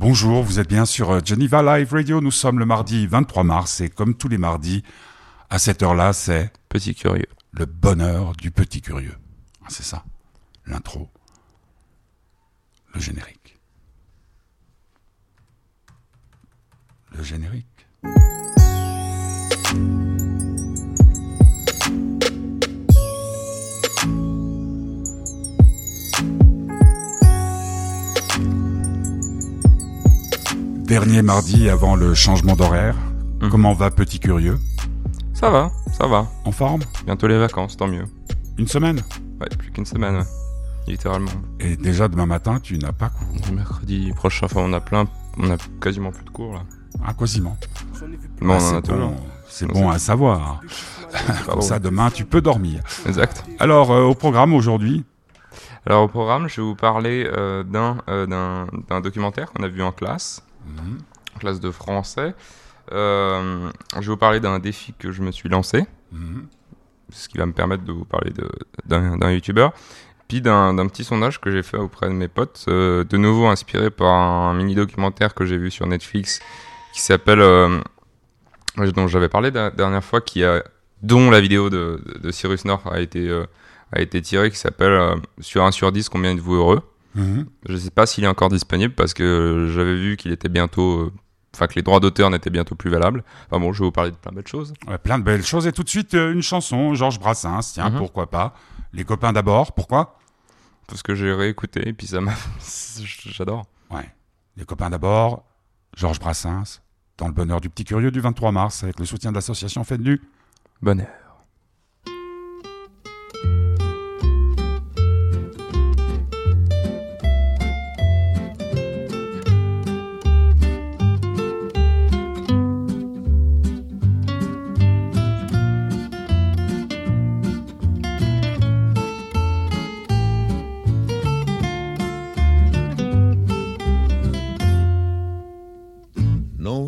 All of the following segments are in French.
Bonjour, vous êtes bien sur euh, Geneva Live Radio. Nous sommes le mardi 23 mars et comme tous les mardis, à cette heure-là, c'est Petit curieux. le bonheur du petit curieux. Ah, C'est ça, l'intro, le générique. Le générique. Dernier mardi avant le changement d'horaire. Mhm. Comment va petit curieux? Ça va, ça va. En forme? Bientôt les vacances, tant mieux. Une semaine? Ouais, plus qu'une semaine, ouais. littéralement. Et déjà demain matin, tu n'as pas cours? Mercredi prochain, enfin, on a plein, on a quasiment plus de cours là. Ah, quasiment. Bon, Ah, on en a c'est bon, c'est bon à savoir. Comme ça, demain, tu peux dormir. Exact. Alors, euh, au programme aujourd'hui, Alors au programme, je vais vous parler euh, d'un euh, d'un documentaire qu'on a vu en classe, en classe de français. Euh, je vais vous parler d'un défi que je me suis lancé, Mhm. ce qui va me permettre de vous parler d'un youtubeur, puis d'un petit sondage que j'ai fait auprès de mes potes, euh, de nouveau inspiré par un mini documentaire que j'ai vu sur Netflix qui s'appelle, euh, dont j'avais parlé la dernière fois, qui a, dont la vidéo de, Cyrus North a été, a été tirée, qui s'appelle Sur 1 sur 10, combien êtes-vous heureux? Mhm. Je ne sais pas s'il est encore disponible parce que j'avais vu qu'il était bientôt. euh, Enfin, que les droits d'auteur n'étaient bientôt plus valables. Enfin bon, je vais vous parler de plein de belles choses. Ouais, plein de belles choses. Et tout de suite, euh, une chanson, Georges Brassens. Tiens, Mhm. pourquoi pas Les copains d'abord, pourquoi? Parce que j'ai réécouté et puis ça m'a. J'adore. Ouais. Les copains d'abord, Georges Brassens, dans le bonheur du petit curieux du 23 mars, avec le soutien de l'association Fête du. Bonheur.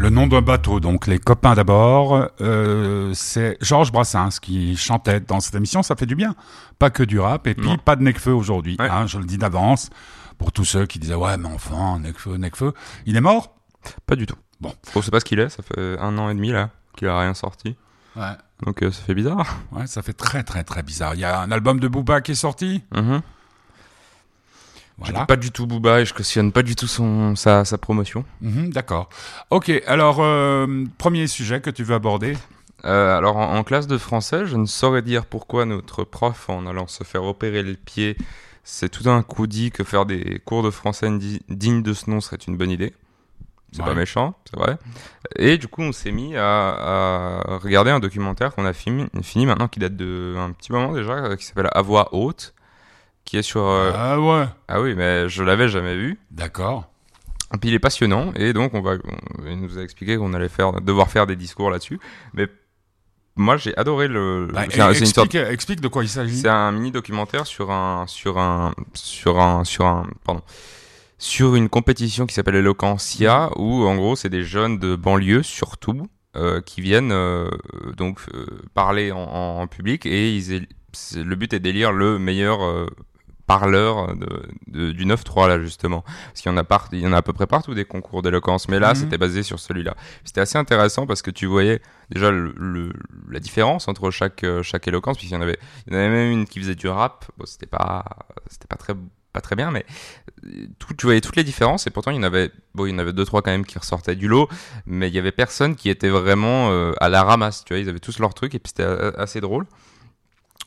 Le nom d'un bateau, donc les copains d'abord, euh, c'est Georges Brassens qui chantait dans cette émission, ça fait du bien. Pas que du rap, et puis Non. pas de Necfeu aujourd'hui, Ouais. hein, je le dis d'avance, pour tous ceux qui disaient ouais mais enfin, Necfeu, Necfeu, il est mort? Pas du tout. Bon. On sait pas ce qu'il est, ça fait un an et demi là qu'il a rien sorti. Ouais. Donc euh, ça fait bizarre. Ouais, ça fait très très très bizarre. Il y a un album de Booba qui est sorti? Je voilà. n'aime pas du tout Booba et je cautionne pas du tout son, sa, sa promotion. Mhm, D'accord. Ok, alors euh, premier sujet que tu veux aborder. Euh, alors en, en classe de français, je ne saurais dire pourquoi notre prof, en allant se faire opérer le pied, s'est tout d'un coup dit que faire des cours de français di- dignes de ce nom serait une bonne idée. C'est Ouais. pas méchant, c'est vrai. Et du coup, on s'est mis à, à regarder un documentaire qu'on a fini, fini maintenant, qui date de un petit moment déjà, euh, qui s'appelle À voix haute, qui est sur... euh, Ah ouais, Ah oui, mais je l'avais jamais vu. d'accord. Et puis il est passionnant et donc on va, il nous a expliqué qu'on allait faire, devoir faire des discours là-dessus. Mais moi j'ai adoré le. Bah, c'est un- explique, sorte- explique de quoi il s'agit. c'est un mini documentaire sur un, sur un, sur un, sur un, pardon, sur une compétition qui s'appelle Eloquentia où en gros c'est des jeunes de banlieue surtout euh, qui viennent euh, donc euh, parler en, en public et ils, le but est d'élire le meilleur euh, parleur de, de- du 9-3 là justement. Parce qu'il y en a part, il y en a à peu près partout des concours d'éloquence. Mais là Mhm. c'était basé sur celui-là. C'était assez intéressant parce que tu voyais déjà le, le- la différence entre chaque euh, chaque éloquence puisqu'il y en avait il y en avait même une qui faisait du rap. Bon c'était pas c'était pas très pas très bien mais euh, tout, tu voyais toutes les différences et pourtant il y en avait bon il y en avait deux trois quand même qui ressortaient du lot mais il y avait personne qui était vraiment euh, à la ramasse tu vois. Ils avaient tous leur truc et puis c'était assez drôle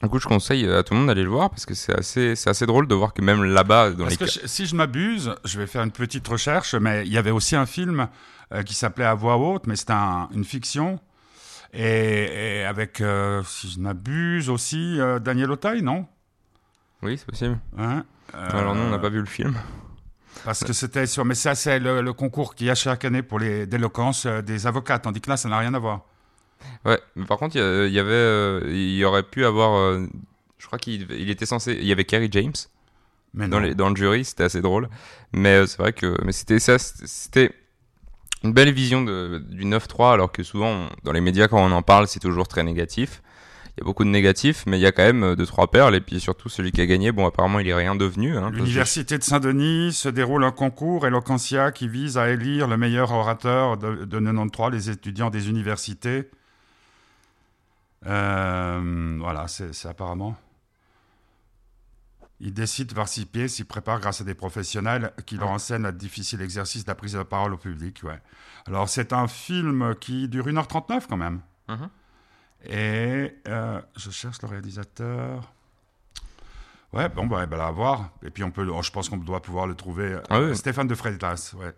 du coup je conseille à tout le monde d'aller le voir parce que c'est assez c'est assez drôle de voir que même là-bas dans Parce les que je- si je m'abuse, je vais faire une petite recherche, mais il y avait aussi un film euh, qui s'appelait À voix haute, mais c'était un- une fiction. Et, et avec, euh, si je m'abuse aussi, euh, Daniel Auteuil, non? Oui c'est possible Hein? Euh, alors nous on n'a pas vu le film Parce que c'était sur. Mais ça, c'est le, le concours qu'il y a chaque année pour les d'éloquence euh, des avocats, tandis que là, ça n'a rien à voir. Ouais, mais par contre, il y y, avait, euh, il y aurait pu avoir, euh, je crois qu'il il était censé, il y avait Kerry James dans, non. les, dans le jury, c'était assez drôle, mais euh, c'est vrai que, mais c'était ça, c'était une belle vision de, du 9-3, alors que souvent, on- dans les médias, quand on en parle, c'est toujours très négatif. Il y a beaucoup de négatifs, mais il y a quand même euh, deux trois perles, et puis surtout celui qui a gagné, bon, apparemment, il est rien devenu. Hein, que- L'université de Saint-Denis se déroule un concours Eloquentia qui vise à élire le meilleur orateur de, de 93, les étudiants des universités. Euh, voilà, c'est apparemment. Ils décident de participer, s'y préparent grâce à des professionnels qui leur enseignent le difficile exercice de la prise de parole au public. Ouais. Alors, c'est un film qui dure 1h39 quand même. Mhm. Et euh, je cherche le réalisateur. Ouais, bon, bah, bah, à voir. Et puis, on peut, je pense qu'on doit pouvoir le trouver. Ah oui. Stéphane de Freitas, ouais.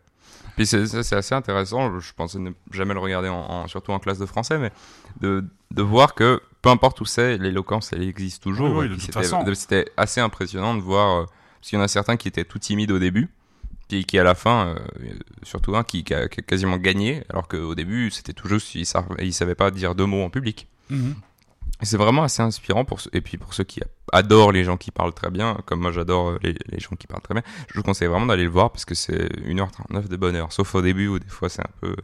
Puis c'est assez intéressant, je pensais ne jamais le regarder, en, en- surtout en classe de français, mais de, de voir que peu importe où c'est, l'éloquence, elle existe toujours. Oui, oui, c'était- façon. de- C'était assez impressionnant de voir, euh, parce qu'il y en a certains qui étaient tout timides au début, puis qui à la fin, euh, surtout un qui, qui a, qui a quasiment gagné, alors qu'au début, c'était tout juste, il ne savait pas dire deux mots en public. Et c'est vraiment assez inspirant pour et puis pour ceux qui adorent les gens qui parlent très bien, comme moi j'adore euh, les, les gens qui parlent très bien, je vous conseille vraiment d'aller le voir parce que c'est 1h39 de bonheur, sauf au début où des fois c'est un peu...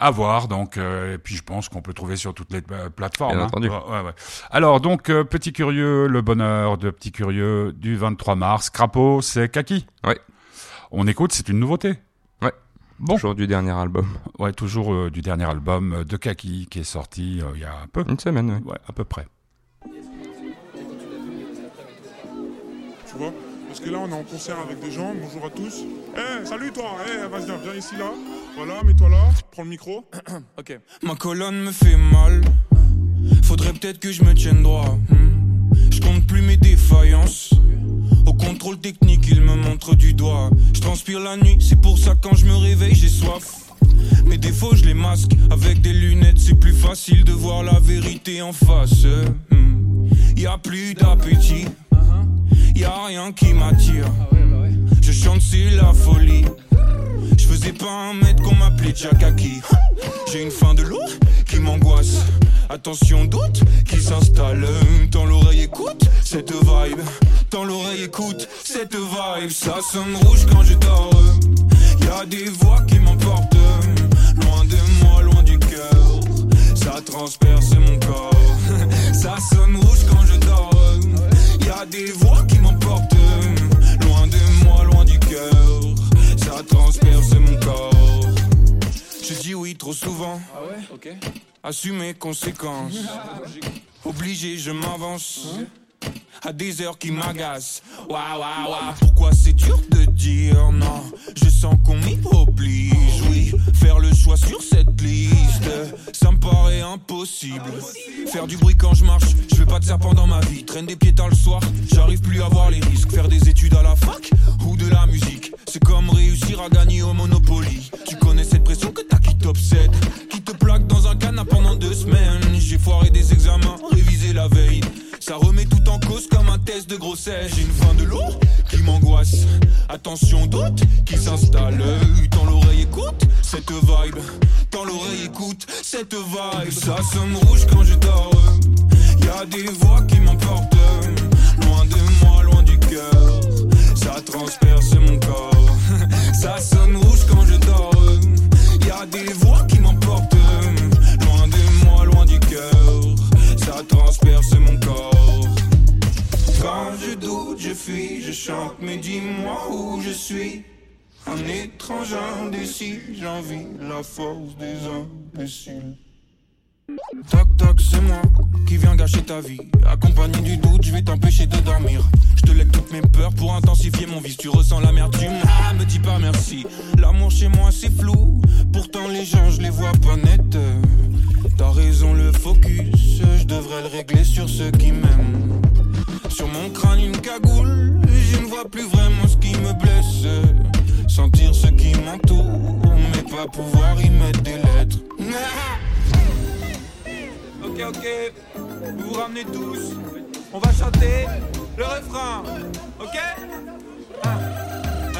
À voir, donc, euh, et puis je pense qu'on peut trouver sur toutes les euh, plateformes. Bien hein. entendu. Ouais, ouais, ouais. Alors, donc, euh, Petit Curieux, le bonheur de Petit Curieux du 23 mars. Crapaud, c'est Kaki? Ouais. On écoute, c'est une nouveauté. Bon. Toujours du dernier album. Ouais, toujours euh, du dernier album euh, de Kaki qui est sorti euh, il y a un peu. Une semaine, oui. Ouais, à peu près. Tu vois Parce que là, on est en concert avec des gens. Bonjour à tous. Eh, salut toi Eh, vas-y, viens, viens ici là. Voilà, mets-toi là. Prends le micro. Ok. Ma colonne me fait mal. Faudrait peut-être que je me tienne droit. Hmm. Je compte plus mes défaillances. Au contrôle technique, il me montre du doigt. Transpire la nuit, c'est pour ça quand je me réveille, j'ai soif. Mes défauts, je les masque. Avec des lunettes, c'est plus facile de voir la vérité en face. Hmm. Y a plus d'appétit. Y a rien qui m'attire. Je chante, c'est la folie. Je faisais pas un mètre qu'on m'appelait Jakaki. J'ai une fin de l'eau qui m'angoisse. Attention, doute qui s'installe. Dans l'oreille écoute cette vibe. Dans l'oreille écoute cette vibe. Ça sonne rouge quand je dors. Y a des voix qui m'emportent. Loin de moi, loin du cœur. Ça transperce mon corps. Ça sonne rouge quand je dors. Y a des voix qui m'emportent. Loin de moi, loin du cœur. Ça transperce mon corps. Je dis oui trop souvent. Ah ouais? Ok. Assume mes conséquences. Obligé, je m'avance. À des heures qui m'agacent. Waouh, waouh, waouh. Pourquoi c'est dur de dire non? Je sens qu'on m'y oblige. Oui, faire le choix sur cette liste. Ça me paraît impossible. Faire du bruit quand je marche. Je veux pas de serpent dans ma vie. Traîne des pieds tard le soir. J'arrive plus à voir les risques. Faire des études à la fac ou de la musique. C'est comme réussir à gagner au Monopoly. Tu connais cette pression que t'as qui t'obsède. J'ai foiré des examens, révisé la veille. Ça remet tout en cause comme un test de grossesse. J'ai une fin de l'eau qui m'angoisse. Attention, doute qui s'installe. Dans l'oreille écoute cette vibe. Dans l'oreille écoute cette vibe. Ça sonne rouge quand je dors. Y a des voix qui m'emportent. Loin de moi, loin du cœur. Ça transperce mon corps. Ça sonne rouge quand je dors. Y a des voix je fuis, je chante, mais dis-moi où je suis. Un étrange indécis, j'envie la force des imbéciles. Toc toc, c'est moi qui viens gâcher ta vie. Accompagné du doute, je vais t'empêcher de dormir. Je te lève toutes mes peurs pour intensifier mon vice. Tu ressens l'amertume, ah, me dis pas merci. L'amour chez moi c'est flou, pourtant les gens je les vois pas net. T'as raison, le focus, je devrais le régler sur ceux qui m'aiment. Sur mon crâne une cagoule, je ne vois plus vraiment ce qui me blesse. Sentir ce qui m'entoure, mais pas pouvoir y mettre des lettres. Ok, ok, vous vous ramenez tous. On va chanter le refrain, ok? Ah.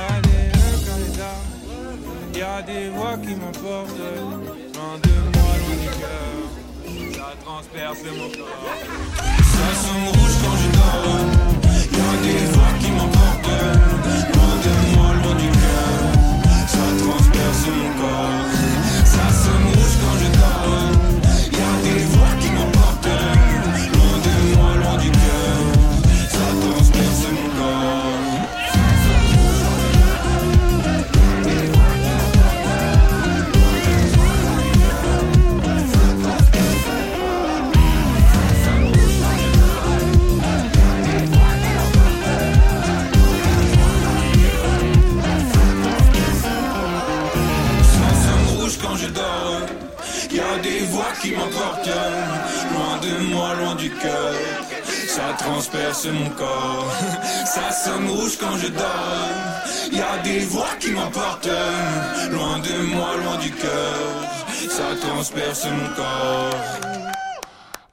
Allez, le candidat, y a des voix qui m'emportent. Transperce mon corps. Ça sonne rouge quand je dors.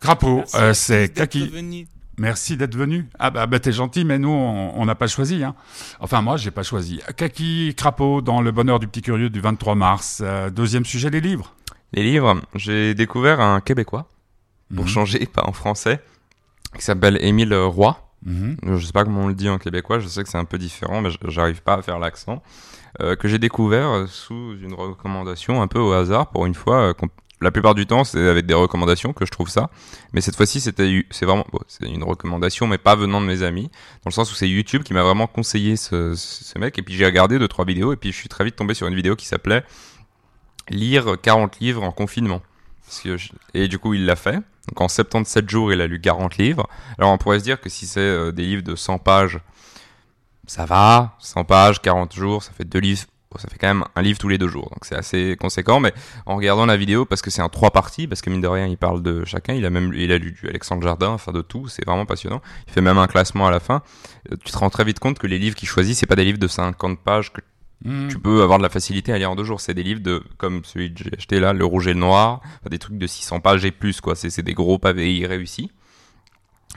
Crapaud, euh, c'est Kaki. Merci d'être venu. Ah bah, bah, t'es gentil, mais nous on n'a pas choisi. Hein. Enfin moi j'ai pas choisi. Kaki Crapaud dans Le Bonheur du Petit Curieux du 23 mars. Euh, deuxième sujet les livres. Les livres, j'ai découvert un Québécois, pour Mhm. changer, pas en français, qui s'appelle Émile Roy. Mhm. Je sais pas comment on le dit en québécois, je sais que c'est un peu différent, mais j'arrive pas à faire l'accent. Euh, que j'ai découvert sous une recommandation un peu au hasard pour une fois, euh, la plupart du temps, c'est avec des recommandations que je trouve ça. Mais cette fois-ci, c'était, c'est vraiment, c'est une recommandation, mais pas venant de mes amis, dans le sens où c'est YouTube qui m'a vraiment conseillé ce, mec. Et puis j'ai regardé deux trois vidéos, et puis je suis très vite tombé sur une vidéo qui s'appelait lire 40 livres en confinement. Et du coup, il l'a fait. Donc en 77 jours, il a lu 40 livres. Alors on pourrait se dire que si c'est euh, des livres de 100 pages, ça va. 100 pages, 40 jours, ça fait deux livres. Bon, ça fait quand même un livre tous les deux jours. Donc c'est assez conséquent. Mais en regardant la vidéo, parce que c'est en trois parties, parce que mine de rien, il parle de chacun. Il a même il a lu du Alexandre Jardin, enfin de tout. C'est vraiment passionnant. Il fait même un classement à la fin. Euh, Tu te rends très vite compte que les livres qu'il choisit, c'est pas des livres de 50 pages que Hmm. tu peux avoir de la facilité à lire en deux jours. C'est des livres de, comme celui que j'ai acheté là, Le Rouge et le Noir, enfin, des trucs de 600 pages et plus, quoi. C'est des gros pavés réussis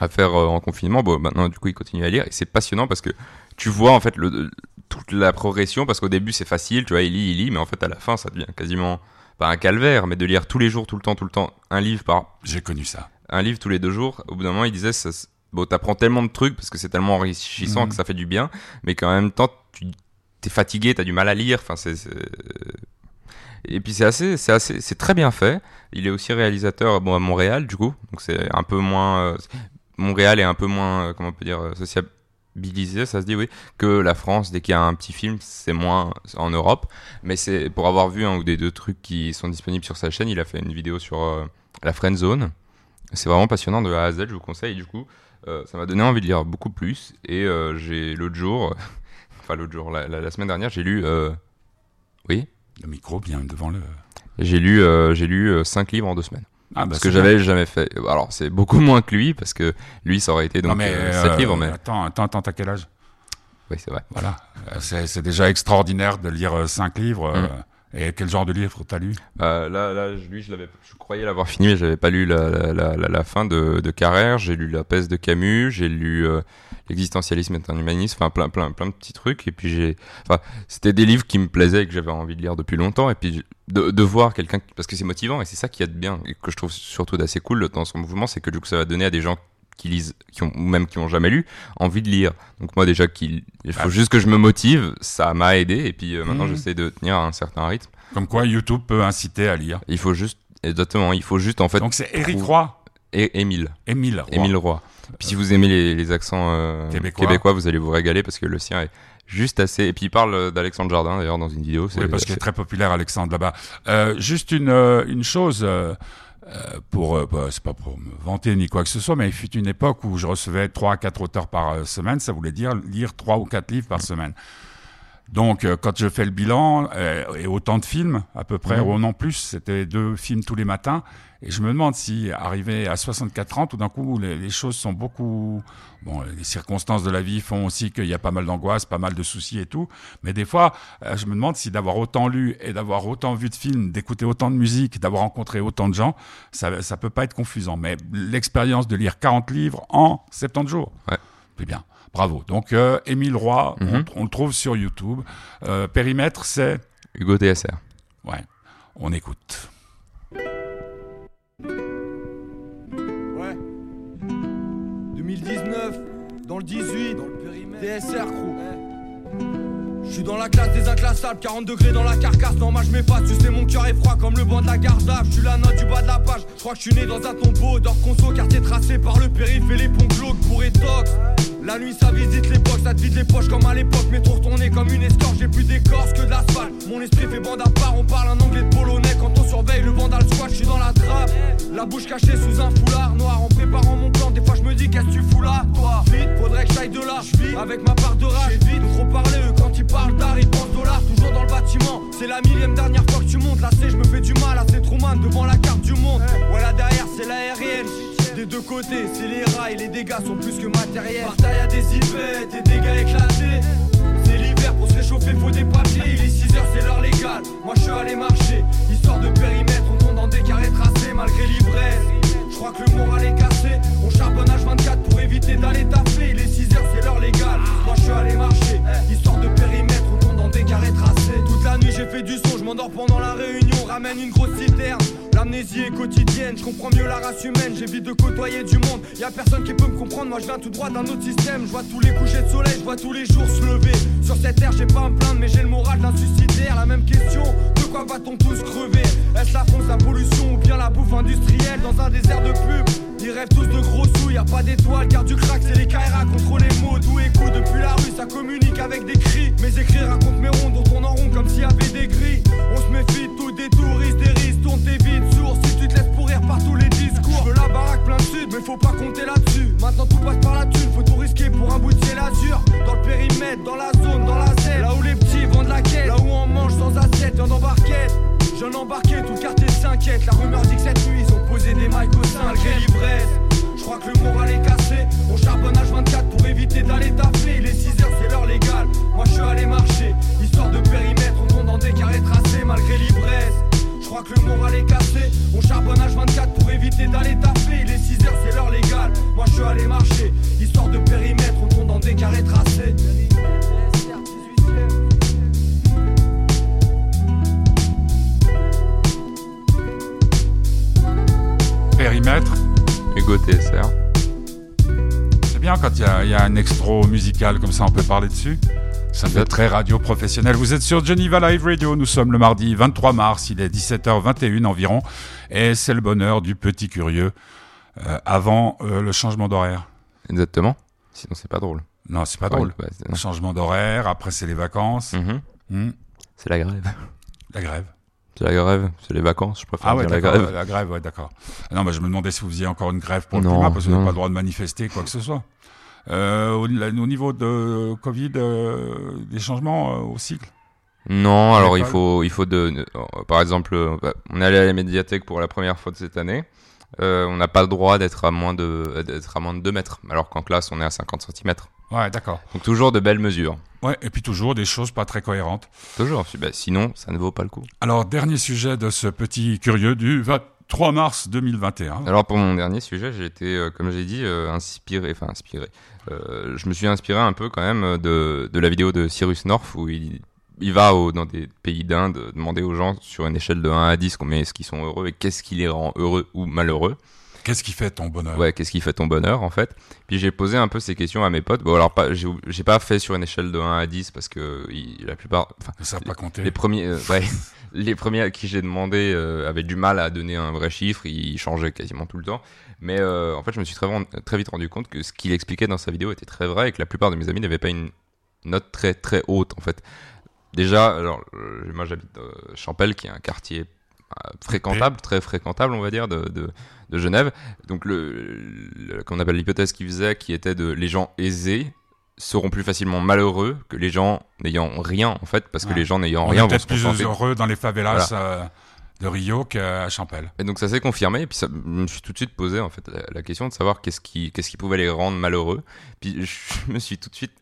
à faire euh, en confinement. Bon, maintenant, du coup, il continue à lire et c'est passionnant parce que tu vois, en fait, le, toute la progression parce qu'au début, c'est facile, tu vois, il lit, il lit, mais en fait, à la fin, ça devient quasiment pas un calvaire, mais de lire tous les jours, tout le temps, tout le temps, un livre par, J'ai connu ça. un livre tous les deux jours. Au bout d'un moment, il disait, ça, bon, t'apprends tellement de trucs parce que c'est tellement enrichissant Mhm. que ça fait du bien, mais qu'en même temps, tu t'es fatigué, t'as du mal à lire. Enfin, c'est, c'est- et puis c'est assez, c'est assez, c'est très bien fait. Il est aussi réalisateur, bon, à Montréal, du coup, donc c'est un peu moins, euh, Montréal est un peu moins, euh, comment on peut dire, euh, sociabilisé, ça se dit, oui, que la France. Dès qu'il y a un petit film, c'est moins en Europe. Mais c'est pour avoir vu un ou des deux trucs qui sont disponibles sur sa chaîne, il a fait une vidéo sur euh, la friend zone. C'est vraiment passionnant de A à Z, je vous conseille. Du coup, euh, ça m'a donné envie de lire beaucoup plus. Et euh, j'ai l'autre jour, enfin l'autre jour, la, la- la semaine dernière, j'ai lu, euh, oui, Le micro bien devant le. j'ai lu, euh, j'ai lu 5 livres en deux semaines. Ah, bah, parce que j'avais jamais fait. Alors c'est beaucoup moins que lui parce que lui ça aurait été donc non, mais, 7 euh, livres, mais Attends, attends, attends, t'as quel âge? Oui c'est vrai. Voilà. Euh, C'est déjà extraordinaire de lire euh, cinq livres. euh, Mm. Et quel genre de livre t'as lu? Euh, là, là, lui, je croyais l'avoir fini, mais j'avais pas lu la, la, la, la- la fin de, de Carrère. J'ai lu La peste de Camus, j'ai lu euh, L'existentialisme est un humanisme, enfin plein, plein, plein de petits trucs. Et puis j'ai, enfin, c'était des livres qui me plaisaient et que j'avais envie de lire depuis longtemps. Et puis de, de voir quelqu'un, parce que c'est motivant et c'est ça qui est de bien et que je trouve surtout d'assez cool dans son mouvement, c'est que du coup ça va donner à des gens qui lisent, qui ont, ou même qui ont jamais lu, envie de lire. Donc moi déjà qu'il, il faut Ah. juste que je me motive, ça m'a aidé. Et puis euh, maintenant Mhm. j'essaie de tenir un certain rythme. Comme quoi, YouTube peut inciter à lire. Il faut juste, exactement, il faut juste en fait. Donc c'est Éric trouve- Roy. Et Émile, Émile Roy. Émile Roy. Puis si vous aimez les, les accents euh, Québécois. québécois. vous allez vous régaler parce que le sien est juste assez. Et puis il parle euh, d'Alexandre Jardin d'ailleurs dans une vidéo. Oui, parce qu'il est très populaire, Alexandre, là-bas. Euh, juste une, euh, une chose, euh, euh, pour, bah, c'est pas pour me vanter ni quoi que ce soit, mais il fut une époque où je recevais trois à quatre auteurs par semaine. Ça voulait dire lire trois ou quatre livres par semaine. Donc, euh, quand je fais le bilan, euh, et autant de films, à peu près, Mhm. ou non plus, c'était deux films tous les matins. Et je me demande si, arrivé à 64 ans, tout d'un coup, les, les choses sont beaucoup... Bon, les circonstances de la vie font aussi qu'il y a pas mal d'angoisse, pas mal de soucis et tout. Mais des fois, euh, je me demande si d'avoir autant lu et d'avoir autant vu de films, d'écouter autant de musique, d'avoir rencontré autant de gens, ça, ça peut pas être confusant. Mais l'expérience de lire 40 livres en 70 jours, Ouais. c'est bien. Bravo. Donc, euh, Émile Roy, on- Mhm. on, le trouve sur YouTube. Euh, périmètre, c'est... Hugo TSR. Ouais, on écoute. Ouais. 2019, dans le 18, dans le périmètre. DSR, crew. Je suis dans la classe des inclassables, 40 degrés dans la carcasse. Non, moi je m'efface, tu sais, mon cœur est froid comme le banc de la garde Je suis la note du bas de la page. Je crois que je suis né dans un tombeau d'or conso, quartier tracé par le périph' et les ponts glauques pour étox. La nuit ça visite l'époque, ça te vide les poches comme à l'époque. Mais trop retourné comme une escorte, j'ai plus d'écorce que de l'asphalte. Mon esprit fait bande à part, on parle un anglais de polonais. Quand on surveille le vandal squat, je suis dans la trappe. La bouche cachée sous un foulard noir en préparant mon plan. Des fois je me dis qu'est-ce que tu fous là, toi? Vite, faudrait que j'aille de là. J'vis avec ma part de rage. vite, trop parler eux quand ils parlent d'art, ils pensent dollars. Toujours dans le bâtiment. C'est la millième dernière fois que tu montes. Là c'est, je me fais du mal à ces Truman devant la carte du monde. Ouais là derrière c'est l'aérienne. Des deux côtés, c'est les rails, les dégâts sont plus que matériels. Bataille à des yvettes, des dégâts éclatés. C'est l'hiver pour se réchauffer, faut des papiers. Il est 6 heures, c'est l'heure légale. Moi je suis allé marcher, histoire de périmètre. On tombe dans des carrés tracés malgré l'ivresse. Je crois que le moral est cassé. On charbonne H24 pour éviter d'aller taffer. Il est 6 heures, c'est l'heure légale. Moi je suis allé marcher, histoire de périmètre. J'ai fait du son, je m'endors pendant la réunion. Ramène une grosse citerne. L'amnésie est quotidienne, je comprends mieux la race humaine, j'évite de côtoyer du monde. Y a personne qui peut me comprendre, moi je viens tout droit d'un autre système. Je vois tous les couchers de soleil, je vois tous les jours se lever. Sur cette terre, j'ai pas à me plaindre, mais j'ai le moral d'un suicidaire. La même question, de quoi va-t-on tous crever? Est-ce la France, la pollution ou bien la bouffe industrielle? Dans un désert de pub Ils rêvent tous de gros sous, y a pas d'étoiles, car du crack, c'est les KRA contre les mots. Tout écoute depuis la rue, ça communique avec des cris. Mes écrits racontent mes ronds, dont on en rond comme s'il y avait des grilles. On se méfie tout, des touristes, des risques, tourne tes vides, sourds. Si tu te laisses pourrir par tous les discours, je veux la baraque plein de sud, mais faut pas compter là-dessus. Maintenant tout passe par la thune, faut tout risquer pour un bout de ciel azur. Dans le périmètre, dans la zone, dans la zone, là où les petits vendent la quête, là où on mange sans assiette, viande embarquette. Jeune embarqué, tout le quartier s'inquiète. La rumeur dit que cette nuit ils ont posé des mics au sein, malgré l'ivresse. Je crois que le moral est cassé. On charbonne H24 pour éviter d'aller taffer. Il est 6h, c'est l'heure légale. Moi je suis allé marcher, histoire de périmètre. On tombe dans des carrés tracés malgré l'ivresse. Je crois que le moral est cassé. On charbonne H24 pour éviter d'aller taffer. Il est 6h, y, a- un extra musical comme ça, on peut parler dessus. Ça fait très radio professionnel. Vous êtes sur Geneva Live Radio. Nous sommes le mardi 23 mars. Il est 17h21 environ. Et c'est le bonheur du petit curieux euh, avant euh, le changement d'horaire. Exactement. Sinon, c'est pas drôle. Non, c'est pas drôle. Ouais, bah, Le changement d'horaire, après c'est les vacances. Mhm. Hmm, C'est la grève. La grève. C'est la grève, c'est les vacances, je préfère Ah ouais, dire la grève. La grève, ouais, d'accord. Non, mais je me demandais si vous faisiez encore une grève pour le Non, climat, parce que vous n'avez non. pas le droit de manifester, quoi que ce soit. Euh, au, niveau de Covid, euh, des changements euh, au cycle Non, alors il faut, il faut de, par exemple, bah, on est allé à la médiathèque pour la première fois de cette année. Euh, on n'a pas le droit d'être à moins de, d'être à moins de 2 mètres, alors qu'en classe on est à 50 cm. Ouais, d'accord. Donc toujours de belles mesures. Ouais, et puis toujours des choses pas très cohérentes. Toujours. Bah, sinon, ça ne vaut pas le coup. Alors, dernier sujet de ce petit curieux du 23 mars 2021. Alors pour mon dernier sujet, j'ai été, euh, comme j'ai dit, euh, inspiré, enfin inspiré. Euh, je me suis inspiré un peu quand même de, de la vidéo de Cyrus North où il, il va au- dans des pays d'Inde demander aux gens sur une échelle de 1 à 10 combien est-ce qu'ils sont heureux et qu'est-ce qui les rend heureux ou malheureux. Qu'est-ce qui fait ton bonheur? Ouais, qu'est-ce qui fait ton bonheur en fait. Puis j'ai posé un peu ces questions à mes potes. Bon alors pas, j'ai pas fait sur une échelle de 1 à 10 parce que il- la plupart, enfin Ils savent pas compter. les premiers, euh, ouais, les premiers à qui j'ai demandé euh, avaient du mal à donner un vrai chiffre, ils changeaient quasiment tout le temps. Mais euh, en fait, je me suis très, vite rendu compte que ce qu'il expliquait dans sa vidéo était très vrai et que la plupart de mes amis n'avaient pas une note très très haute en fait. Déjà, alors euh, moi j'habite Champel, qui est un quartier euh, fréquentable, très fréquentable, on va dire, de, de, de Genève. Donc le, le- qu'on appelle l'hypothèse qu'il faisait, qui était de les gens aisés seront plus facilement malheureux que les gens n'ayant rien en fait, parce que Ouais. les gens n'ayant rien vont peut-être plus contenter. heureux dans les favelas euh, de Rio qu'à Champel. Et donc ça s'est confirmé, et puis ça, je me suis tout de suite posé en fait la, la question de savoir qu'est-ce qui, qu'est-ce qui pouvait les rendre malheureux. Puis je me suis tout de suite,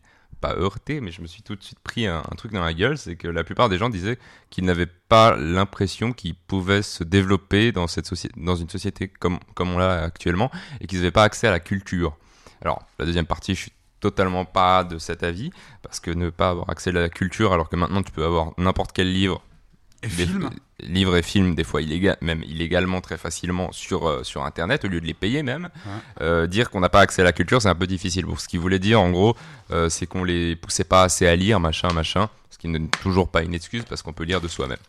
pas heurté, mais je me suis tout de suite pris un, un truc dans la gueule, c'est que la plupart des gens disaient qu'ils n'avaient pas l'impression qu'ils pouvaient se développer dans, cette société, dans une société comme, comme on l'a actuellement, et qu'ils n'avaient pas accès à la culture. Alors la deuxième partie, je suis totalement pas de cet avis, parce que ne pas avoir accès à la culture alors que maintenant tu peux avoir n'importe quel livre Et des- film livres et films, des fois illégal, même illégalement très facilement sur, euh, sur Internet, au lieu de les payer même. Euh, dire qu'on n'a pas accès à la culture, c'est un peu difficile. Pour ce qu'il voulait dire, en gros, euh, c'est qu'on les poussait pas assez à lire, machin, machin, ce qui n'est toujours pas une excuse parce qu'on peut lire de soi-même.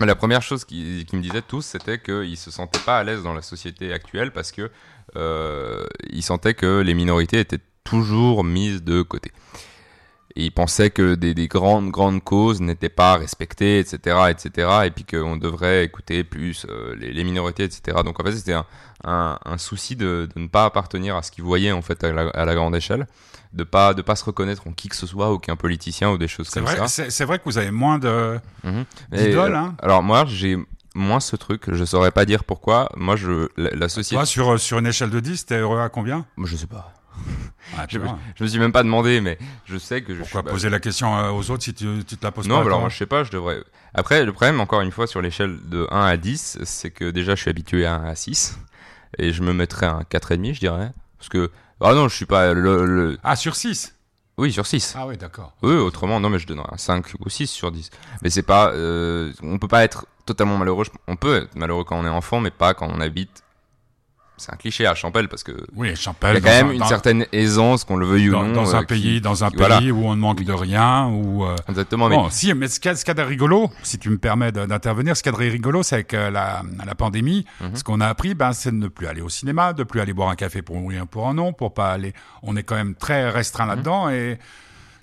Mais la première chose qu'ils me disaient tous, c'était qu'ils se sentaient pas à l'aise dans la société actuelle parce que ils sentaient que les minorités étaient toujours mises de côté. Et ils pensaient que des, des grandes, grandes causes n'étaient pas respectées, etc., etc., et puis qu'on devrait écouter plus euh, les, les minorités, etc. Donc en fait, c'était un, un, un souci de, de ne pas appartenir à ce qu'ils voyaient en fait à la, à la grande échelle, de pas de pas se reconnaître en qui que ce soit, aucun politicien ou des choses comme vrai, ça. c'est vrai que vous avez moins de. Mhm. Et, D'idole, euh, hein. Alors moi, j'ai moins ce truc, je saurais pas dire pourquoi. Moi, je la, la société, Toi, sur, sur une échelle de 10, t'es heureux à combien? Je sais pas. Ah, Je, je me suis même pas demandé, mais je sais que je Pourquoi suis poser la question euh, aux autres si tu, tu te la poses Non, pas bah alors moi je sais pas, je devrais. Après, le problème, encore une fois, sur l'échelle de 1 à 10, c'est que déjà je suis habitué à 1 à 6. Et je me mettrais à un 4,5, je dirais. Parce que. Ah non, je suis pas. Le, le- Ah, sur 6 Oui, sur 6. Ah oui, d'accord. Oui, autrement, non, mais je donnerais un 5 ou 6 sur 10. Mais c'est pas. euh, on peut pas être totalement malheureux. On peut être malheureux quand on est enfant, mais pas quand on habite c'est un cliché à Champel parce que Oui, il y Champel. a quand même un- une dans- certaine aisance, qu'on le veuille dans, ou non. dans un euh, qui- pays, dans un qui- pays voilà. où on ne manque de rien, où euh, Exactement, mais Bon, si, mais ce qu'il y a, de rigolo, si tu me permets d'intervenir, ce qu'il y a de rigolo, c'est avec euh, la, la pandémie, Mhm. ce qu'on a appris, ben, c'est de ne plus aller au cinéma, de plus aller boire un café pour oui, pour un non, pour pas aller. On est quand même très restreint Mhm. là-dedans et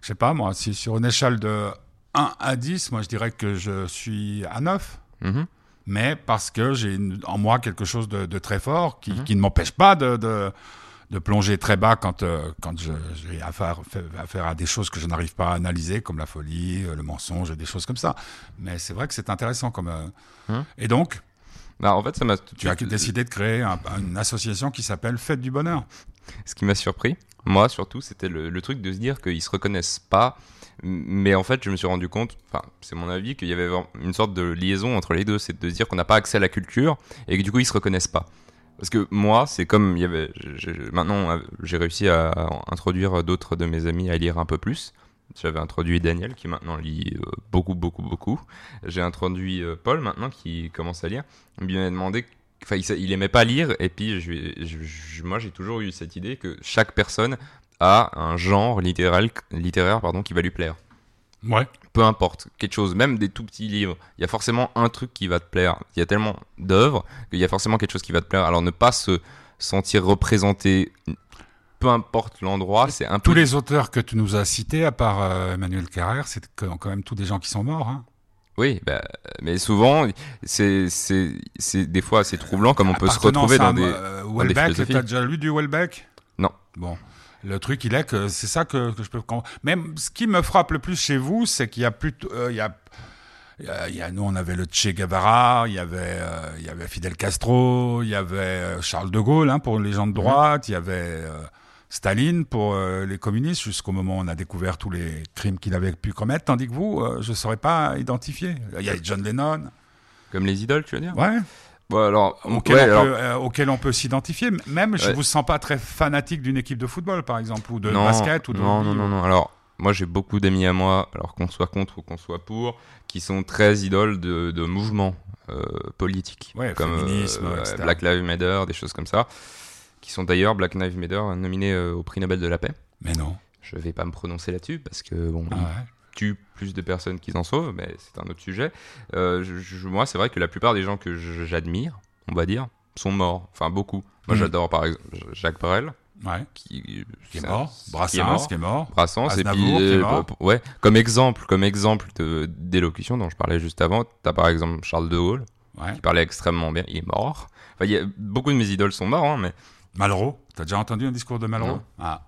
je sais pas moi, si sur une échelle de 1 à 10, moi je dirais que je suis à 9. Mhm. Mais parce que j'ai en moi quelque chose de, de très fort qui, Mhm. qui ne m'empêche pas de, de, de plonger très bas quand, euh, quand j'ai affaire, affaire à des choses que je n'arrive pas à analyser, comme la folie, euh, le mensonge, et des choses comme ça. Mais c'est vrai que c'est intéressant. comme euh, Mhm. Et donc, Bah, en fait, ça tu as décidé de créer un- une association qui s'appelle Fête du Bonheur. Ce qui m'a surpris, moi surtout, c'était le, le truc de se dire qu'ils se reconnaissent pas. Mais en fait, je me suis rendu compte, enfin, c'est mon avis, qu'il y avait une sorte de liaison entre les deux. C'est de dire qu'on n'a pas accès à la culture et que du coup, ils se reconnaissent pas. Parce que moi, c'est comme il y avait. maintenant, euh, j'ai réussi à introduire d'autres de mes amis à lire un peu plus. J'avais introduit Daniel qui maintenant lit euh, beaucoup, beaucoup, beaucoup. J'ai introduit euh, Paul maintenant qui commence à lire. Il m'a Enfin, il, aimait pas lire, et puis moi j'ai toujours eu cette idée que chaque personne a un genre littéral, littéraire pardon, qui va lui plaire. Ouais. Peu importe, quelque chose, même des tout petits livres, il y a forcément un truc qui va te plaire. Il y a tellement d'œuvres qu'il y a forcément quelque chose qui va te plaire. Alors ne pas se sentir représenté, peu importe l'endroit, c'est un peu. Tous les auteurs que tu nous as cités, à part euh, Emmanuel Carrère, c'est quand même tous des gens qui sont morts. Hein. Oui, bah, mais souvent, c'est c'est- c'est des fois assez troublant comme on peut se retrouver à, dans des. euh, t'as déjà lu du Houellebecq Non. Bon. Le truc, il est que c'est ça que, que je peux comprendre. Même ce qui me frappe le plus chez vous, c'est qu'il y a plutôt. euh, il y a, il y nous, on avait le Che Guevara, il y avait, euh, il y avait Fidel Castro, il y avait euh, Charles de Gaulle hein, pour les gens de Mhm. droite, il y avait euh, Staline pour euh, les communistes, jusqu'au moment où on a découvert tous les crimes qu'il avait pu commettre. Tandis que vous, je ne saurais pas identifier. Il y a John Lennon, Comme les idoles, tu veux dire? Ouais, Bon, alors, auquel, ouais, on alors- peut, euh, auquel on peut s'identifier. Même, je Ouais. vous sens pas très fanatique d'une équipe de football, par exemple, ou de non, basket, ou de non, non, non, non. Alors, moi, j'ai beaucoup d'amis à moi, alors qu'on soit contre ou qu'on soit pour, qui sont très idoles de, de mouvements euh, politiques, Ouais, comme féminisme, euh. Black Lives Matter, des choses comme ça, qui sont d'ailleurs Black Lives Matter nominés euh, au prix Nobel de la paix. Mais non. Je vais pas me prononcer là-dessus parce que bon, Ah tuent plus de personnes qu'ils en sauvent, mais c'est un autre sujet. Euh, je- je- moi, c'est vrai que la plupart des gens que j'admire, on va dire, sont morts. Enfin, beaucoup. Moi, Mhm. j'adore par exemple Jacques Brel, Ouais. qui, Qui est mort. qui Brassens, qui est mort. Brassens et puis qui est euh, mort. ouais comme exemple comme exemple de- d'élocution dont je parlais juste avant t'as par exemple Charles de Gaulle Ouais. qui parlait extrêmement bien il est mort enfin y a beaucoup de mes idoles sont morts hein, mais Malraux. T'as déjà entendu un discours de Malraux? Non. Ah.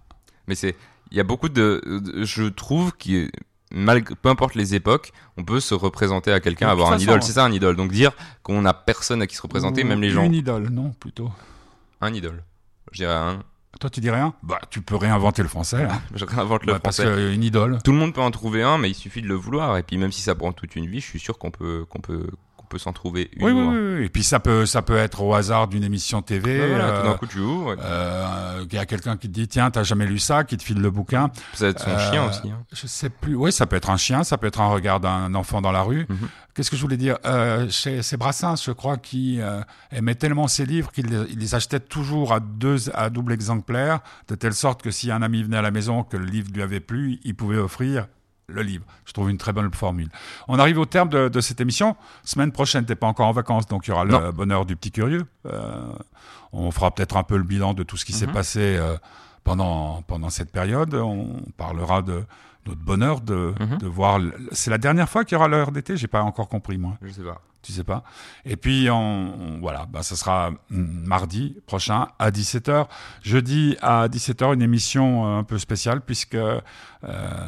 mais c'est il y a beaucoup de, de- je trouve que malgré peu importe les époques on peut se représenter à quelqu'un avoir un idole hein. c'est ça un idole donc dire qu'on a personne à qui se représenter Ou même les gens Une idole, non, plutôt. un idole je dirais un Toi, tu dis rien? Bah, tu peux réinventer le français. hein. je réinvente le Bah, parce français qu'une idole. tout le monde peut en trouver un mais il suffit de le vouloir et puis même si ça prend toute une vie je suis sûr qu'on peut qu'on peut peut s'en trouver une Oui, oui, ou oui, oui. Et puis ça peut, ça peut être au hasard d'une émission TV. Ouais, voilà, euh, tout d'un coup, tu ouvres. euh, il y a quelqu'un qui te dit tiens t'as jamais lu ça qui te file le bouquin Ça peut être son euh, chien aussi. hein. je sais plus oui ça peut être un chien ça peut être un regard d'un enfant dans la rue Mhm. qu'est-ce que je voulais dire? Euh, chez c'est Brassens je crois qui euh, aimait tellement ses livres qu'il les, il les achetait toujours à deux à double exemplaire de telle sorte que si un ami venait à la maison que le livre lui avait plu il pouvait offrir le livre. Je trouve une très bonne formule. On arrive au terme de, de cette émission. Semaine prochaine, t'es pas encore en vacances, donc il y aura le bonheur du petit curieux. Euh, on fera peut-être un peu le bilan de tout ce qui s'est Mhm. passé euh, pendant, pendant cette période. On parlera de notre bonheur de, Mhm. de voir. C'est la dernière fois qu'il y aura l'heure d'été? J'ai pas encore compris moi. Je sais pas. Tu sais pas. Et puis on, voilà, bah ça sera mm, mardi prochain à 17h. Jeudi à 17h une émission euh, un peu spéciale puisque euh,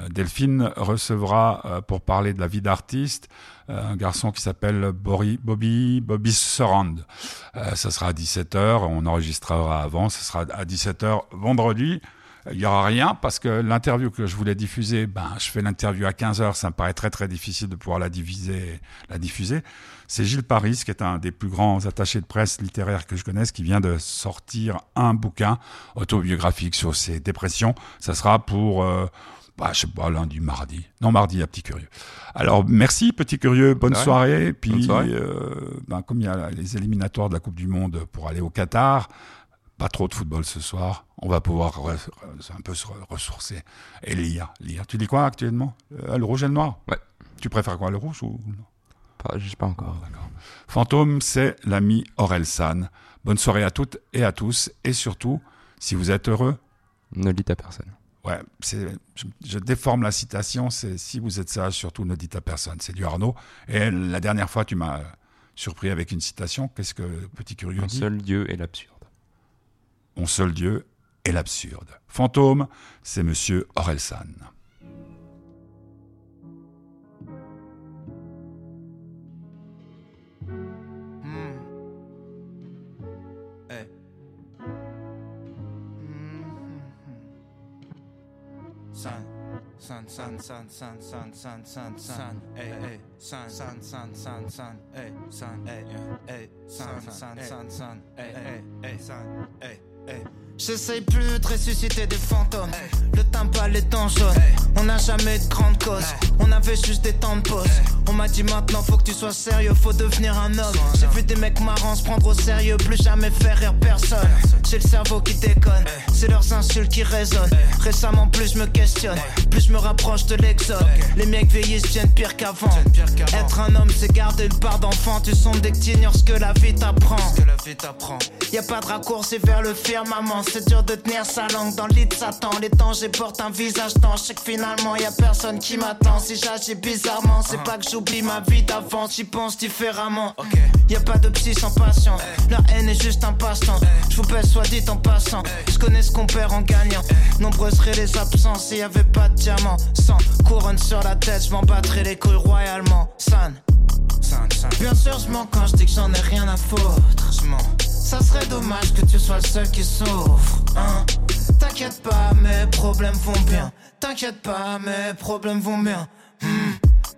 Delphine recevra euh, pour parler de la vie d'artiste euh, un garçon qui s'appelle Bobby Bobby Sorand. Euh, ça sera à 17h, on enregistrera avant, ce sera à 17h vendredi. Il n'y aura rien parce que l'interview que je voulais diffuser, ben, je fais l'interview à 15h, ça me paraît très très difficile de pouvoir la, diviser, la diffuser. C'est Gilles Paris, qui est un des plus grands attachés de presse littéraires que je connaisse, qui vient de sortir un bouquin autobiographique sur ses dépressions. Ça sera pour, euh, bah, je sais pas, lundi, mardi. Non, mardi, à Petit Curieux. Alors, merci, Petit Curieux, bonne Ouais. soirée. Puis, Bonne soirée. euh, ben, comme il y a les éliminatoires de la Coupe du Monde pour aller au Qatar, pas trop de football ce soir. On va pouvoir un peu se re- ressourcer et lire. lire. Tu dis quoi actuellement? Euh, Le rouge et le noir? Ouais. Tu préfères quoi, le rouge ou Pas, je sais pas encore. Fantôme, c'est l'ami Aurel San. Bonne soirée à toutes et à tous. Et surtout, si vous êtes heureux, Ne le dites à personne. ouais, c'est, je, je déforme la citation, c'est si vous êtes sage, surtout ne dites à personne. C'est du Arnaud. Et la dernière fois, tu m'as surpris avec une citation. Qu'est-ce que Petit Curieux Un dit seul Dieu est l'absurde. Mon seul Dieu est l'absurde. Fantôme, c'est monsieur Aurel san, san, san, san, san, san, san, san, hey, hey, san, san, san, san, san, hey, san, hey, hey, san, san, san, san, hey, hey, hey, san, hey, hey. J'essaye plus de ressusciter des fantômes. Le temps pas les temps jaunes. On n'a jamais eu de grande cause. On avait juste des temps de pause. On m'a dit maintenant faut que tu sois sérieux, faut devenir un homme. J'ai vu des mecs marrants se prendre au sérieux, plus jamais faire rire personne. J'ai le cerveau qui déconne, c'est leurs insultes qui résonnent. Récemment, plus je me questionne, plus je me rapproche de l'exode. Les mecs vieillissent tiennent pire qu'avant. Être un homme, c'est garder une part d'enfant. Tu sondes dès que t'ignores ce que la vie t'apprend. Que la vie t'apprend. Y a pas de raccourci vers le firmament. C'est dur de tenir sa langue dans le lit de Satan. Les dangers portent un visage tant. Je sais que finalement y a personne qui m'attend. Si j'agis bizarrement, c'est pas que j'oublie ma vie d'avant. J'y pense différemment. Y a pas de psy sans passion. Leur haine est juste un passe-temps. Je vous baisse soit dit en passant. Je connais ce qu'on perd en gagnant. Nombreuses seraient les absences. Y avait pas de diamant. Sans couronne sur la tête, je m'en battrais les couilles royalement. San. San, san, Bien sûr, je mens quand je dis que j'en ai rien à foutre. je. Ça serait dommage que tu sois le seul qui souffre, hein. T'inquiète pas, mes problèmes vont bien. T'inquiète pas, mes problèmes vont bien. Hmm.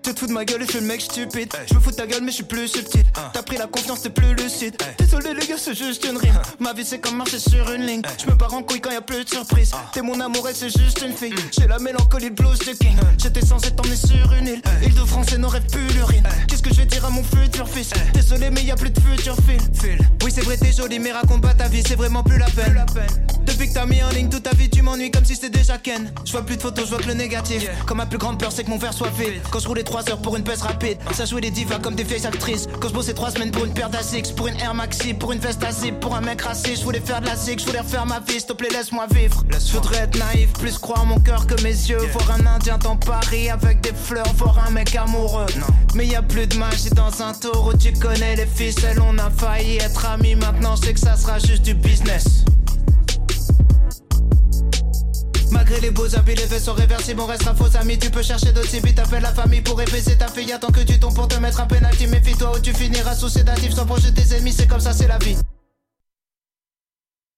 Tu te fous de ma gueule et je suis le mec stupide. Je me fous de ta gueule, mais je suis plus subtil. T'as pris la confiance, t'es plus lucide. Désolé, les gars, c'est juste une rime. Ma vie, c'est comme marcher sur une ligne. Je me pars en couille quand y a plus de surprise. T'es mon amour et c'est juste une fille. J'ai la mélancolie, le blues king. J'étais censé t'emmener sur une île. Île de France et nos rêves plus l'urine. Qu'est-ce que je vais dire à mon futur fils? Désolé, mais y a plus de futur fil. Oui, c'est vrai, t'es jolie, mais raconte pas ta vie, c'est vraiment plus la peine. Depuis que t'as mis en ligne toute ta vie, tu m'ennuies comme si c'était déjà Ken. Je vois plus de photos, je vois que le négatif. Comme ma plus grande peur, c'est que mon verre soit vide. Quand je roulais 3 heures pour une pèse rapide, ça jouait les divas comme des vieilles actrices. Je bossais 3 semaines pour une paire d'Asics, pour une Air Maxi, pour une veste zip, pour un mec raciste, je voulais faire de la zig, je voulais refaire ma vie, s'il te plaît, laisse-moi vivre. Je voudrais être naïf, plus croire mon cœur que mes yeux. Voir un indien dans Paris avec des fleurs, voir un mec amoureux. Mais y a plus de magie dans un tour où tu connais les ficelles. On a failli être amis, maintenant je sais que ça sera juste du business. Malgré les beaux habits, les vaisseaux réversibles, on restera faux amis. Tu peux chercher d'autres cibles, t'appelles la famille pour épaiser ta fille. Attends que tu tombes pour te mettre un penalty. Méfie-toi ou tu finiras sous sédatif sans projet tes ennemis. C'est comme ça, c'est la vie.